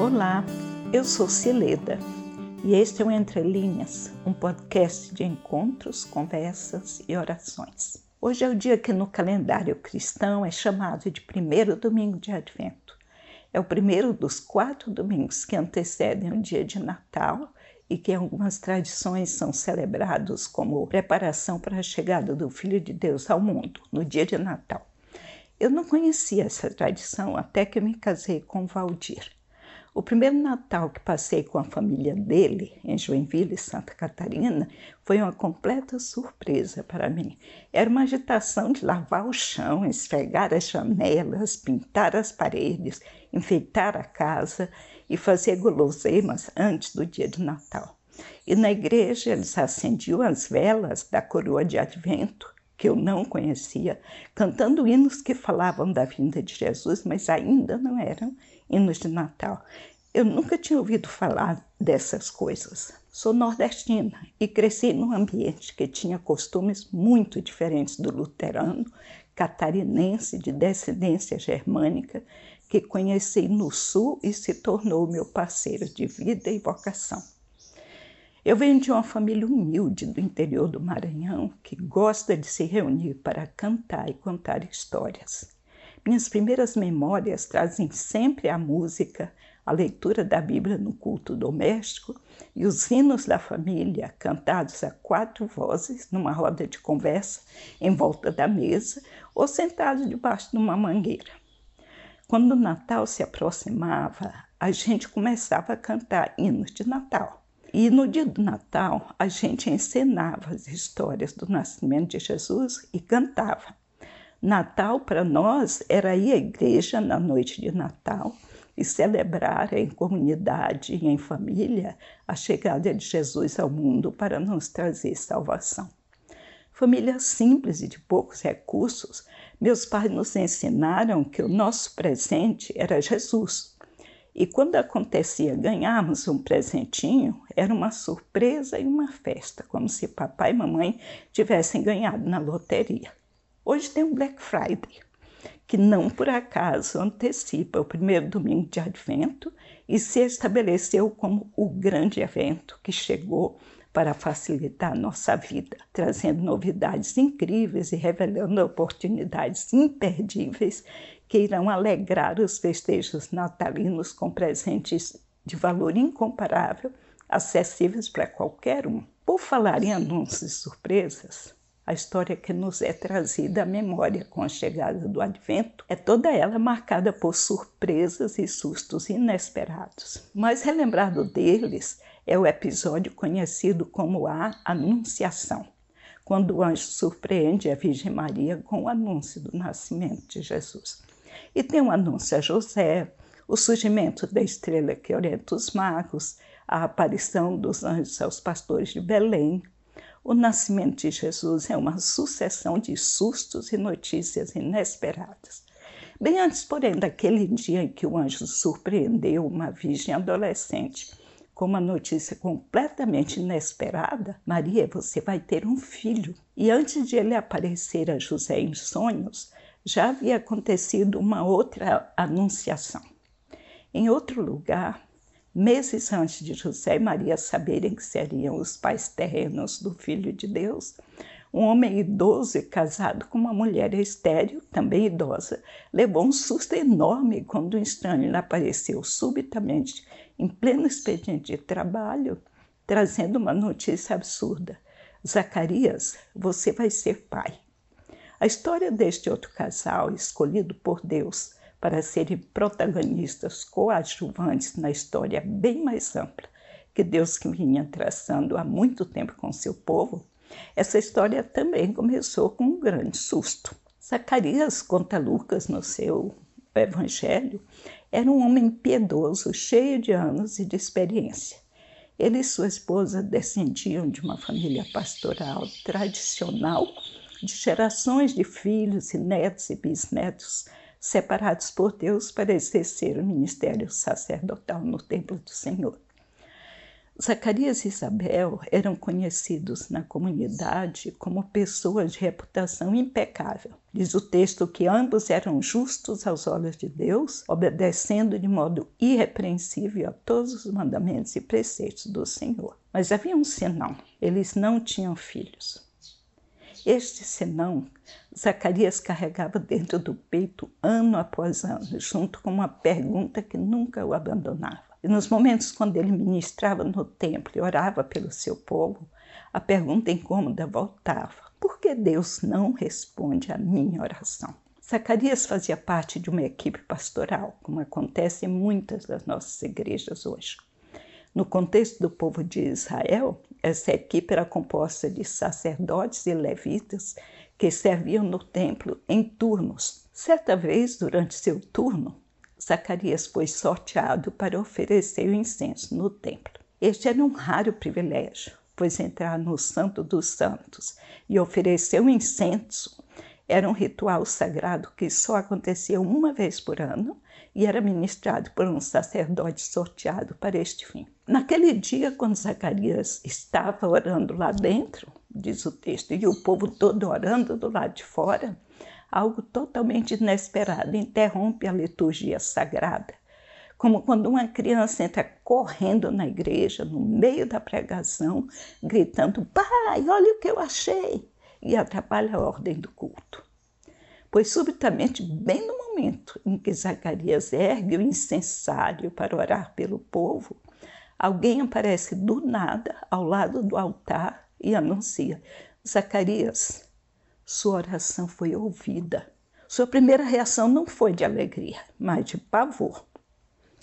Olá, eu sou Cileda e este é o Entre Linhas, um podcast de encontros, conversas e orações. Hoje é o dia que no calendário cristão é chamado de primeiro domingo de Advento. É o primeiro dos quatro domingos que antecedem o dia de Natal e que em algumas tradições são celebrados como preparação para a chegada do Filho de Deus ao mundo, no dia de Natal. Eu não conhecia essa tradição até que me casei com Valdir. O primeiro Natal que passei com a família dele, em Joinville, Santa Catarina, foi uma completa surpresa para mim. Era uma agitação de lavar o chão, esfregar as janelas, pintar as paredes, enfeitar a casa e fazer guloseimas antes do dia de Natal. E na igreja eles acendiam as velas da coroa de advento, que eu não conhecia, cantando hinos que falavam da vinda de Jesus, mas ainda não eram hinos de Natal. Eu nunca tinha ouvido falar dessas coisas. Sou nordestina e cresci num ambiente que tinha costumes muito diferentes do luterano, catarinense de descendência germânica, que conheci no sul e se tornou meu parceiro de vida e vocação. Eu venho de uma família humilde do interior do Maranhão que gosta de se reunir para cantar e contar histórias. Minhas primeiras memórias trazem sempre a música, a leitura da Bíblia no culto doméstico e os hinos da família cantados a quatro vozes numa roda de conversa em volta da mesa ou sentados debaixo de uma mangueira. Quando o Natal se aproximava, a gente começava a cantar hinos de Natal. E no dia do Natal, a gente encenava as histórias do nascimento de Jesus e cantava. Natal para nós era ir à igreja na noite de Natal e celebrar em comunidade e em família a chegada de Jesus ao mundo para nos trazer salvação. Família simples e de poucos recursos, meus pais nos ensinaram que o nosso presente era Jesus. E quando acontecia ganharmos um presentinho, era uma surpresa e uma festa, como se papai e mamãe tivessem ganhado na loteria. Hoje tem o Black Friday, que não por acaso antecipa o primeiro domingo de Advento e se estabeleceu como o grande evento que chegou para facilitar nossa vida, trazendo novidades incríveis e revelando oportunidades imperdíveis que irão alegrar os festejos natalinos com presentes de valor incomparável, acessíveis para qualquer um. Por falar em anúncios e surpresas, a história que nos é trazida à memória com a chegada do Advento é toda ela marcada por surpresas e sustos inesperados. Mais relembrado deles é o episódio conhecido como a Anunciação, quando o anjo surpreende a Virgem Maria com o anúncio do nascimento de Jesus. E tem o anúncio a José, o surgimento da estrela que orienta os magos, a aparição dos anjos aos pastores de Belém, o nascimento de Jesus é uma sucessão de sustos e notícias inesperadas. Bem antes, porém, daquele dia em que o anjo surpreendeu uma virgem adolescente com uma notícia completamente inesperada: Maria, você vai ter um filho. E antes de ele aparecer a José em sonhos, já havia acontecido uma outra anunciação. Em outro lugar, Meses antes de José e Maria saberem que seriam os pais terrenos do Filho de Deus, um homem idoso e casado com uma mulher estéril, também idosa, levou um susto enorme quando um estranho apareceu subitamente em pleno expediente de trabalho, trazendo uma notícia absurda. Zacarias, você vai ser pai. A história deste outro casal, escolhido por Deus, para serem protagonistas coadjuvantes na história bem mais ampla que Deus vinha traçando há muito tempo com seu povo, essa história também começou com um grande susto. Zacarias, conta Lucas no seu Evangelho, era um homem piedoso, cheio de anos e de experiência. Ele e sua esposa descendiam de uma família pastoral tradicional, de gerações de filhos e netos e bisnetos separados por Deus para exercer o ministério sacerdotal no templo do Senhor. Zacarias e Isabel eram conhecidos na comunidade como pessoas de reputação impecável. Diz o texto que ambos eram justos aos olhos de Deus, obedecendo de modo irrepreensível a todos os mandamentos e preceitos do Senhor. Mas havia um senão: eles não tinham filhos. Este senão, Zacarias carregava dentro do peito ano após ano, junto com uma pergunta que nunca o abandonava. E nos momentos quando ele ministrava no templo e orava pelo seu povo, a pergunta incômoda voltava: por que Deus não responde à minha oração? Zacarias fazia parte de uma equipe pastoral, como acontece em muitas das nossas igrejas hoje. No contexto do povo de Israel, essa equipe era composta de sacerdotes e levitas que serviam no templo em turnos. Certa vez, durante seu turno, Zacarias foi sorteado para oferecer o incenso no templo. Este era um raro privilégio, pois entrar no Santo dos Santos e oferecer o incenso era um ritual sagrado que só acontecia uma vez por ano e era ministrado por um sacerdote sorteado para este fim. Naquele dia, quando Zacarias estava orando lá dentro, diz o texto, e o povo todo orando do lado de fora, algo totalmente inesperado interrompe a liturgia sagrada. Como quando uma criança entra correndo na igreja, no meio da pregação, gritando: Pai, olha o que eu achei! e atrapalha a ordem do culto. Pois subitamente, bem no momento em que Zacarias ergue o incensário para orar pelo povo, alguém aparece do nada ao lado do altar e anuncia: Zacarias, sua oração foi ouvida. Sua primeira reação não foi de alegria, mas de pavor.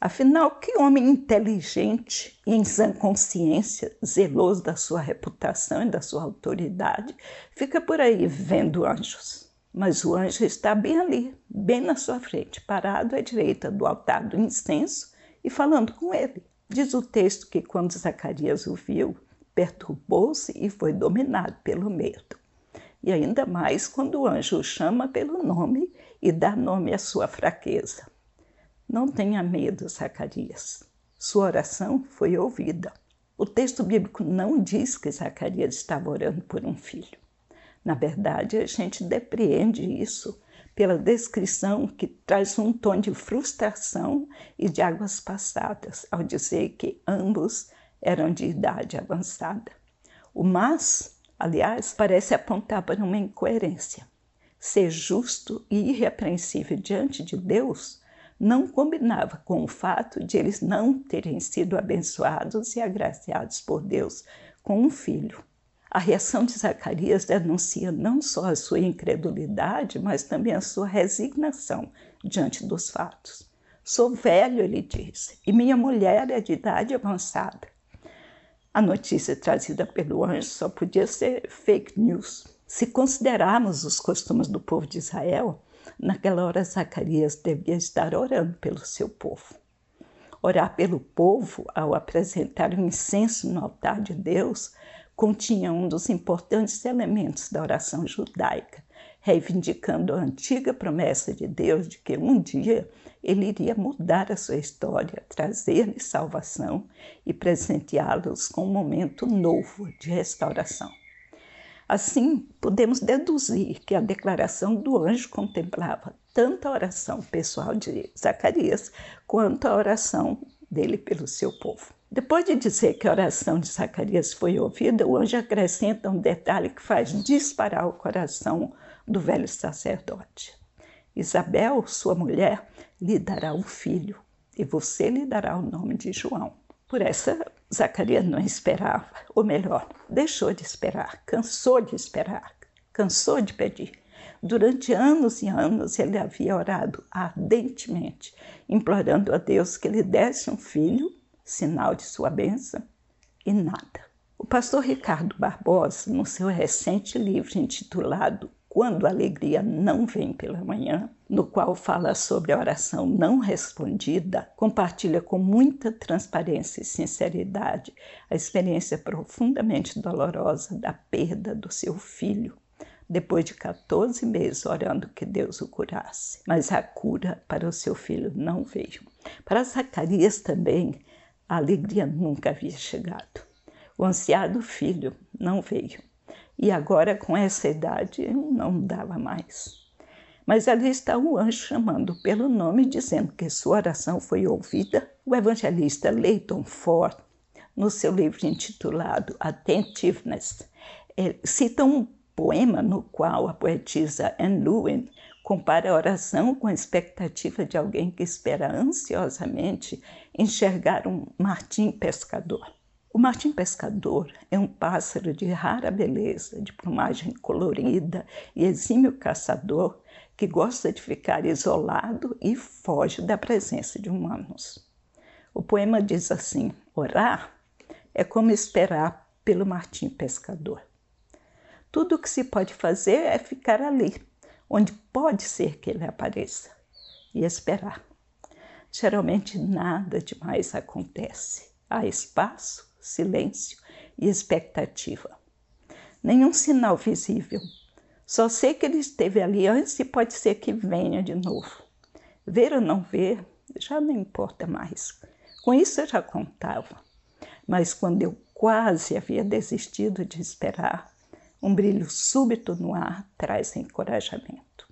Afinal, que homem inteligente e em sã consciência, zeloso da sua reputação e da sua autoridade, fica por aí vendo anjos? Mas o anjo está bem ali, bem na sua frente, parado à direita do altar do incenso e falando com ele. Diz o texto que quando Zacarias o viu, perturbou-se e foi dominado pelo medo e ainda mais quando o anjo o chama pelo nome e dá nome à sua fraqueza. Não tenha medo, Zacarias. Sua oração foi ouvida. O texto bíblico não diz que Zacarias estava orando por um filho. Na verdade, a gente depreende isso pela descrição que traz um tom de frustração e de águas passadas, ao dizer que ambos eram de idade avançada. O mas aliás, parece apontar para uma incoerência. Ser justo e irrepreensível diante de Deus não combinava com o fato de eles não terem sido abençoados e agraciados por Deus com um filho. A reação de Zacarias denuncia não só a sua incredulidade, mas também a sua resignação diante dos fatos. Sou velho, ele diz, e minha mulher é de idade avançada. A notícia trazida pelo anjo só podia ser fake news. Se considerarmos os costumes do povo de Israel, naquela hora Zacarias devia estar orando pelo seu povo. Orar pelo povo, ao apresentar o incenso no altar de Deus, continha um dos importantes elementos da oração judaica, reivindicando a antiga promessa de Deus de que um dia ele iria mudar a sua história, trazer-lhes salvação e presenteá-los com um momento novo de restauração. Assim, podemos deduzir que a declaração do anjo contemplava tanto a oração pessoal de Zacarias quanto a oração dele pelo seu povo. Depois de dizer que a oração de Zacarias foi ouvida, o anjo acrescenta um detalhe que faz disparar o coração do velho sacerdote. Isabel, sua mulher, lhe dará um filho, e você lhe dará o nome de João. Por essa, Zacarias não esperava, ou melhor, deixou de esperar, cansou de esperar, cansou de pedir. Durante anos e anos ele havia orado ardentemente, implorando a Deus que lhe desse um filho, sinal de sua bênção, e nada. O pastor Ricardo Barbosa, no seu recente livro intitulado quando a alegria não vem pela manhã, no qual fala sobre a oração não respondida, compartilha com muita transparência e sinceridade a experiência profundamente dolorosa da perda do seu filho, depois de 14 meses orando que Deus o curasse. Mas a cura para o seu filho não veio. Para Zacarias também, A alegria nunca havia chegado. O ansiado filho não veio. E agora, com essa idade, não dava mais. Mas ali está o anjo chamando pelo nome, dizendo que sua oração foi ouvida. O evangelista Leighton Ford, no seu livro intitulado Attentiveness, cita um poema no qual a poetisa Anne Lewin compara a oração com a expectativa de alguém que espera ansiosamente enxergar um martim pescador. O martim pescador é um pássaro de rara beleza, de plumagem colorida e exímio caçador que gosta de ficar isolado e foge da presença de humanos. O poema diz assim: orar é como esperar pelo martim pescador. Tudo o que se pode fazer é ficar ali, onde pode ser que ele apareça, e esperar. Geralmente nada demais acontece. Há espaço, silêncio e expectativa. Nenhum sinal visível. Só sei que ele esteve ali antes e pode ser que venha de novo. Ver ou não ver já não importa mais. Com isso eu já contava. Mas quando eu quase havia desistido de esperar, um brilho súbito no ar traz encorajamento.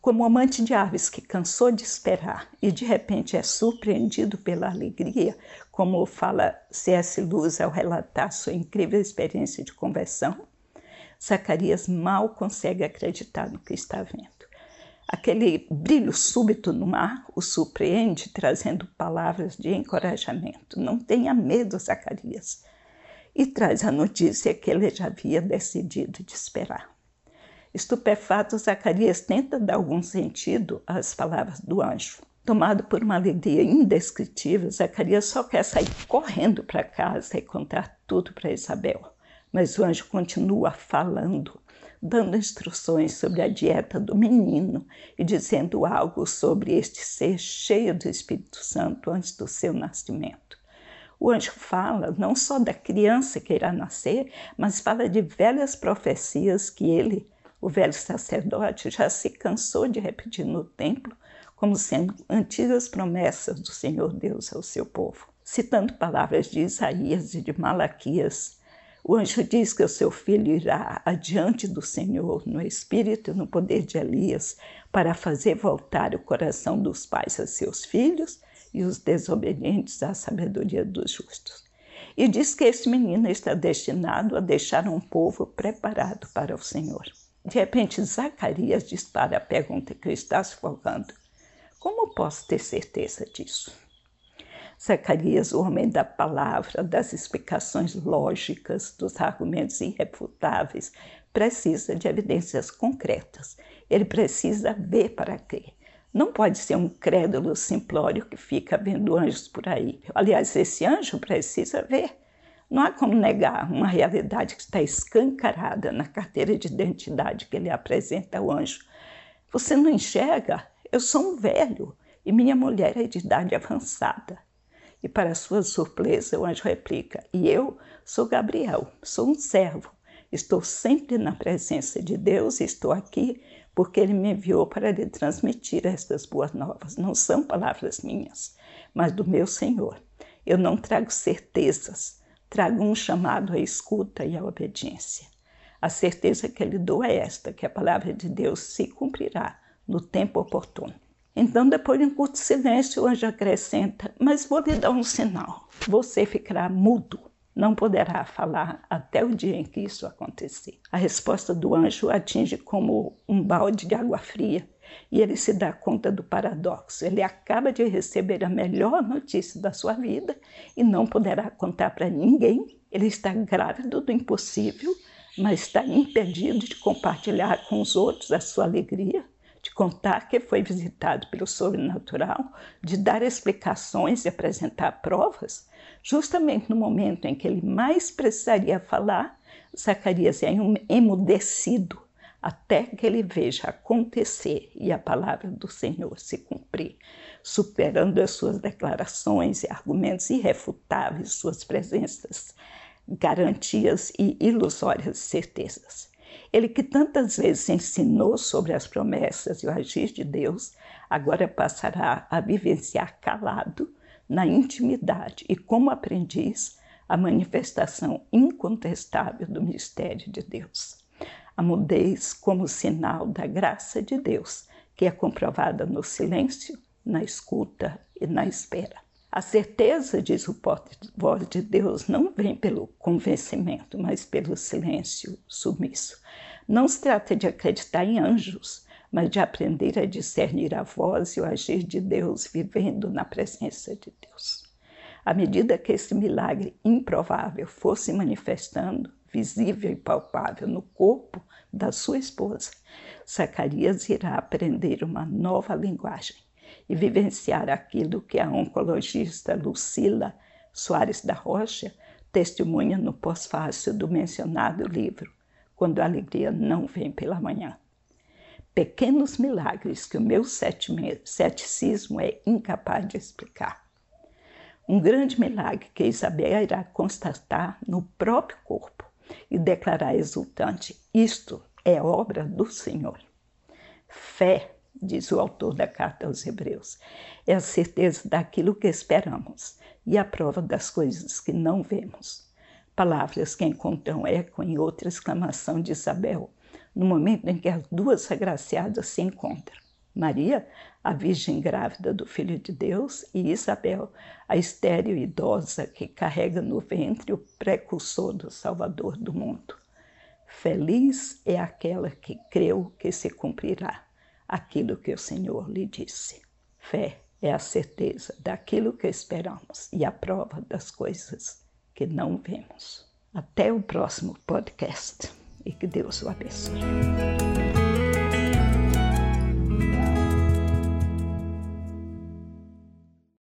Como amante de aves que cansou de esperar e de repente é surpreendido pela alegria, como fala C.S. Lewis ao relatar sua incrível experiência de conversão, Zacarias mal consegue acreditar no que está vendo. Aquele brilho súbito no mar o surpreende, trazendo palavras de encorajamento. Não tenha medo, Zacarias e traz a notícia que ele já havia decidido de esperar. Estupefato, Zacarias tenta dar algum sentido às palavras do anjo. Tomado por uma alegria indescritível, Zacarias só quer sair correndo para casa e contar tudo para Isabel. Mas o anjo continua falando, dando instruções sobre a dieta do menino e dizendo algo sobre este ser cheio do Espírito Santo antes do seu nascimento. O anjo fala não só da criança que irá nascer, mas fala de velhas profecias que ele, o velho sacerdote, já se cansou de repetir no templo, como sendo antigas promessas do Senhor Deus ao seu povo. Citando palavras de Isaías e de Malaquias, o anjo diz que o seu filho irá adiante do Senhor no espírito e no poder de Elias para fazer voltar o coração dos pais a seus filhos e os desobedientes à sabedoria dos justos. E diz que esse menino está destinado a deixar um povo preparado para o Senhor. De repente, Zacarias dispara a pergunta que está se colocando: Como posso ter certeza disso? Zacarias, o homem da palavra, das explicações lógicas, dos argumentos irrefutáveis, precisa de evidências concretas. Ele precisa ver para crer. Não pode ser um crédulo simplório que fica vendo anjos por aí. Aliás, esse anjo precisa ver. Não há como negar uma realidade que está escancarada na carteira de identidade que ele apresenta ao anjo. Você não enxerga? Eu sou um velho e minha mulher é de idade avançada. E para sua surpresa, o anjo replica: E eu sou Gabriel, sou um servo. Estou sempre na presença de Deus, estou aqui porque ele me enviou para lhe transmitir estas boas novas. Não são palavras minhas, mas do meu Senhor. Eu não trago certezas, trago um chamado à escuta e à obediência. A certeza que lhe dou é esta, que a palavra de Deus se cumprirá no tempo oportuno. Então, depois de um curto silêncio, o anjo acrescenta: Mas vou lhe dar um sinal. Você ficará mudo não poderá falar até o dia em que isso acontecer. A resposta do anjo atinge como um balde de água fria e ele se dá conta do paradoxo. Ele acaba de receber a melhor notícia da sua vida e não poderá contar para ninguém. Ele está grávido do impossível, mas está impedido de compartilhar com os outros a sua alegria, de contar que foi visitado pelo sobrenatural, de dar explicações e apresentar provas. Justamente no momento em que ele mais precisaria falar, Zacarias é emudecido até que ele veja acontecer e a palavra do Senhor se cumprir, superando as suas declarações e argumentos irrefutáveis, suas presenças, garantias e ilusórias certezas. Ele que tantas vezes ensinou sobre as promessas e o agir de Deus, agora passará a vivenciar calado na intimidade e como aprendiz a manifestação incontestável do mistério de Deus. A mudez como sinal da graça de Deus, que é comprovada no silêncio, na escuta e na espera. A certeza, diz o voz de Deus, não vem pelo convencimento, mas pelo silêncio submisso. Não se trata de acreditar em anjos, mas de aprender a discernir a voz e o agir de Deus vivendo na presença de Deus. À medida que esse milagre improvável fosse manifestando, visível e palpável no corpo da sua esposa, Zacarias irá aprender uma nova linguagem e vivenciar aquilo que a oncologista Lucila Soares da Rocha testemunha no pós-fácil do mencionado livro, Quando a Alegria Não Vem pela Manhã pequenos milagres que o meu ceticismo é incapaz de explicar. Um grande milagre que Isabel irá constatar no próprio corpo e declarar exultante: Isto é obra do Senhor. Fé, diz o autor da carta aos Hebreus, é a certeza daquilo que esperamos e a prova das coisas que não vemos. Palavras que encontram eco em outra exclamação de Isabel no momento em que as duas agraciadas se encontram. Maria, a virgem grávida do Filho de Deus, e Isabel, a estéril idosa que carrega no ventre o precursor do Salvador do mundo. Feliz é aquela que creu que se cumprirá aquilo que o Senhor lhe disse. Fé é a certeza daquilo que esperamos e a prova das coisas que não vemos. Até o próximo podcast e que Deus o abençoe.